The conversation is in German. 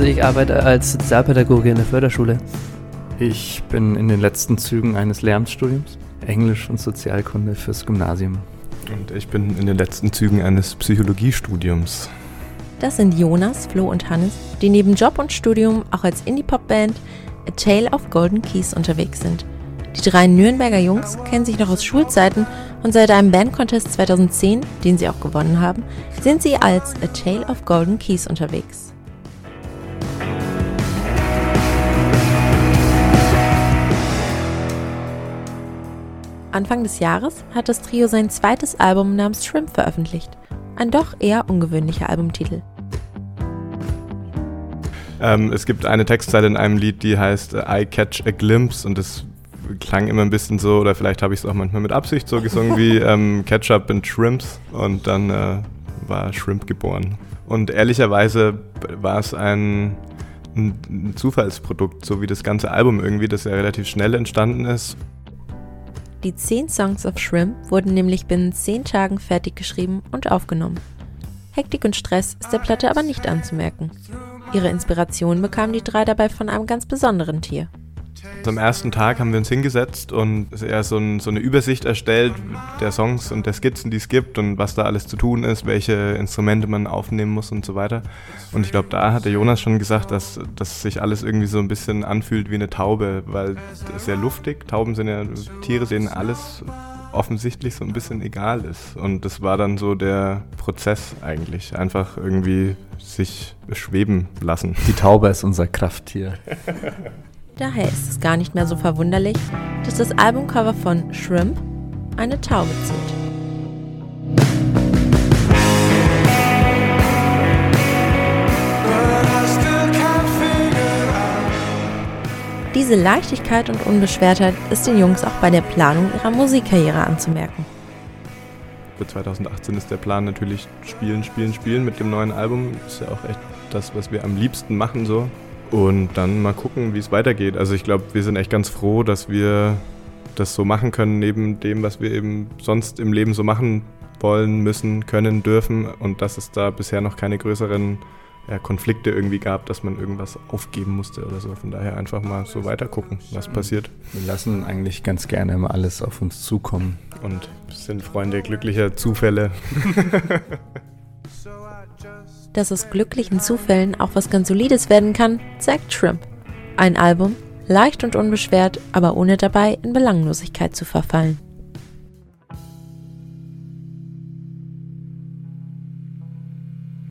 Also ich arbeite als Sozialpädagoge in der Förderschule. Ich bin in den letzten Zügen eines Lehramtsstudiums, Englisch und Sozialkunde fürs Gymnasium. Und ich bin in den letzten Zügen eines Psychologiestudiums. Das sind Jonas, Flo und Hannes, die neben Job und Studium auch als Indie-Pop-Band A Tale of Golden Keys unterwegs sind. Die drei Nürnberger Jungs kennen sich noch aus Schulzeiten und seit einem Bandcontest 2010, den sie auch gewonnen haben, sind sie als A Tale of Golden Keys unterwegs. Anfang des Jahres hat das Trio sein zweites Album namens Shrimp veröffentlicht. Ein doch eher ungewöhnlicher Albumtitel. Ähm, es gibt eine Textzeile in einem Lied, die heißt I Catch a Glimpse und das klang immer ein bisschen so, oder vielleicht habe ich es auch manchmal mit Absicht so gesungen wie ähm, Ketchup and Shrimps und dann äh, war Shrimp geboren. Und ehrlicherweise war es ein, ein Zufallsprodukt, so wie das ganze Album irgendwie, das ja relativ schnell entstanden ist. Die 10 Songs of Shrimp wurden nämlich binnen 10 Tagen fertig geschrieben und aufgenommen. Hektik und Stress ist der Platte aber nicht anzumerken. Ihre Inspiration bekamen die drei dabei von einem ganz besonderen Tier. Am ersten Tag haben wir uns hingesetzt und eher so, ein, so, eine Übersicht erstellt der Songs und der Skizzen, die es gibt und was da alles zu tun ist, welche Instrumente man aufnehmen muss und so weiter. Und ich glaube, da hat der Jonas schon gesagt, dass, dass sich alles irgendwie so ein bisschen anfühlt wie eine Taube, weil es sehr luftig. Tauben sind ja Tiere, denen alles offensichtlich so ein bisschen egal ist. Und das war dann so der Prozess eigentlich. Einfach irgendwie sich schweben lassen. Die Taube ist unser Krafttier. Daher ist es gar nicht mehr so verwunderlich, dass das Albumcover von Shrimp eine Taube zielt. Diese Leichtigkeit und Unbeschwertheit ist den Jungs auch bei der Planung ihrer Musikkarriere anzumerken. Für 2018 ist der Plan natürlich spielen, spielen, spielen mit dem neuen Album. Ist ja auch echt das, was wir am liebsten machen so. Und dann mal gucken, wie es weitergeht. Also ich glaube, wir sind echt ganz froh, dass wir das so machen können, neben dem, was wir eben sonst im Leben so machen wollen, müssen, können, dürfen. Und dass es da bisher noch keine größeren ja, Konflikte irgendwie gab, dass man irgendwas aufgeben musste oder so. Von daher einfach mal so weiter gucken, was passiert. Wir lassen eigentlich ganz gerne immer alles auf uns zukommen. Und sind Freunde glücklicher Zufälle. Dass aus glücklichen Zufällen auch was ganz Solides werden kann, zeigt Shrimp. Ein Album, leicht und unbeschwert, aber ohne dabei in Belanglosigkeit zu verfallen.